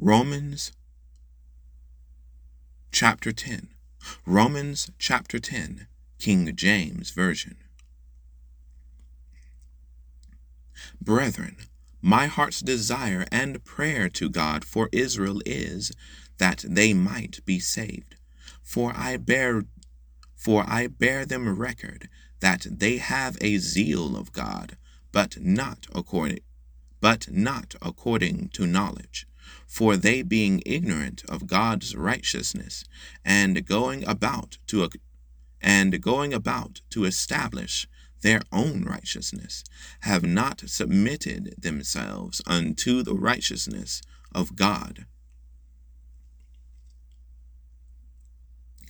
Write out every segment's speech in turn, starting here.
Romans chapter 10. Romans chapter 10, King James Version. Brethren, my heart's desire and prayer to God for Israel is that they might be saved. For I bear for I bear them record that they have a zeal of God, but not according but not according to knowledge. For they being ignorant of God's righteousness, and going about to and going about to establish their own righteousness, have not submitted themselves unto the righteousness of God.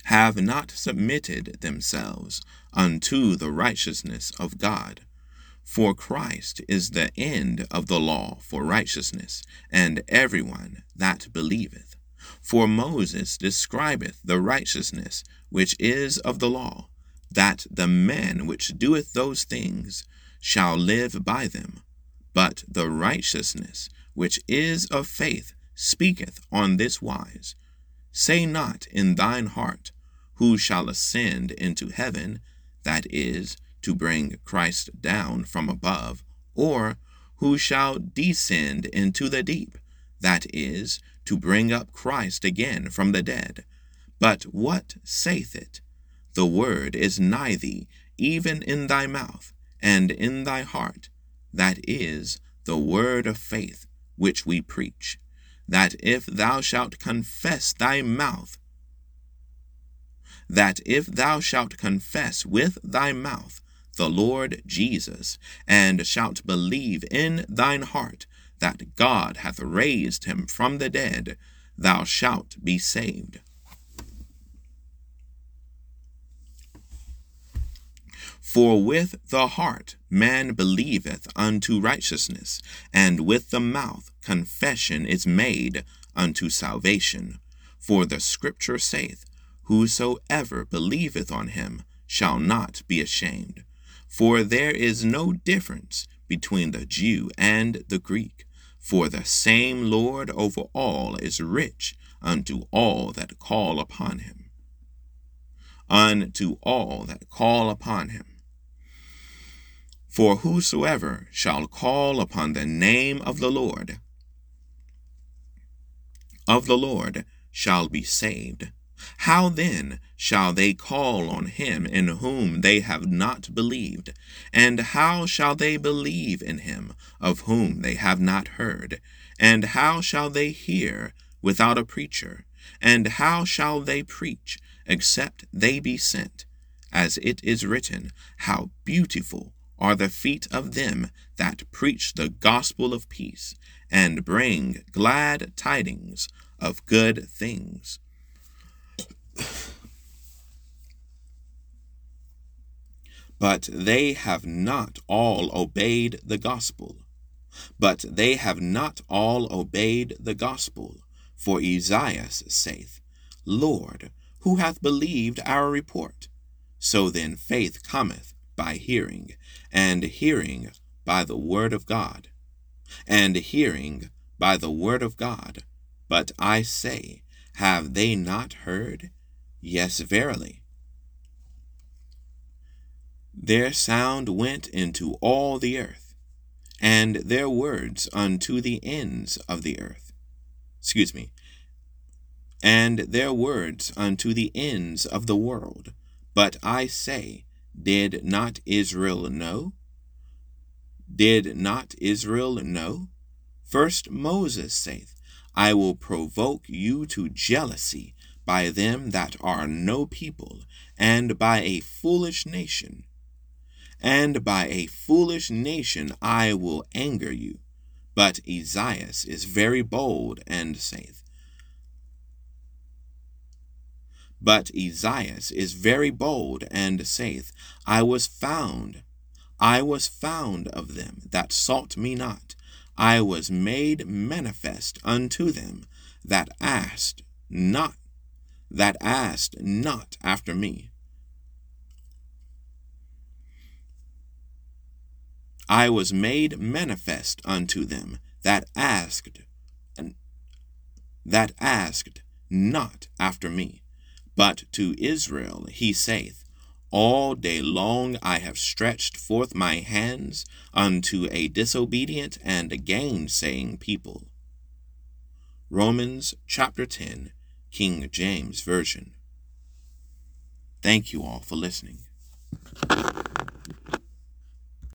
Have not submitted themselves unto the righteousness of God. For Christ is the end of the law for righteousness, and everyone that believeth. For Moses describeth the righteousness which is of the law, that the man which doeth those things shall live by them. But the righteousness which is of faith speaketh on this wise Say not in thine heart, Who shall ascend into heaven, that is, to bring Christ down from above, or who shall descend into the deep, that is, to bring up Christ again from the dead. But what saith it? The word is nigh thee, even in thy mouth, and in thy heart, that is, the word of faith which we preach, that if thou shalt confess thy mouth, that if thou shalt confess with thy mouth the Lord Jesus, and shalt believe in thine heart that God hath raised him from the dead, thou shalt be saved. For with the heart man believeth unto righteousness, and with the mouth confession is made unto salvation. For the scripture saith, Whosoever believeth on him shall not be ashamed. For there is no difference between the Jew and the Greek, for the same Lord over all is rich unto all that call upon him. Unto all that call upon him. For whosoever shall call upon the name of the Lord, of the Lord, shall be saved. How then shall they call on him in whom they have not believed? And how shall they believe in him of whom they have not heard? And how shall they hear without a preacher? And how shall they preach except they be sent? As it is written, How beautiful are the feet of them that preach the gospel of peace, and bring glad tidings of good things. But they have not all obeyed the gospel. But they have not all obeyed the gospel. For Esaias saith, Lord, who hath believed our report? So then faith cometh by hearing, and hearing by the word of God, and hearing by the word of God. But I say, have they not heard? Yes, verily. Their sound went into all the earth, and their words unto the ends of the earth. Excuse me. And their words unto the ends of the world. But I say, did not Israel know? Did not Israel know? First Moses saith, I will provoke you to jealousy by them that are no people, and by a foolish nation. And by a foolish nation I will anger you. But Esaias is very bold and saith, But Esaias is very bold and saith, I was found, I was found of them that sought me not. I was made manifest unto them that asked not that asked not after me. I was made manifest unto them that asked that asked not after me. But to Israel he saith, All day long I have stretched forth my hands unto a disobedient and a gainsaying people. Romans chapter 10, King James Version. Thank you all for listening.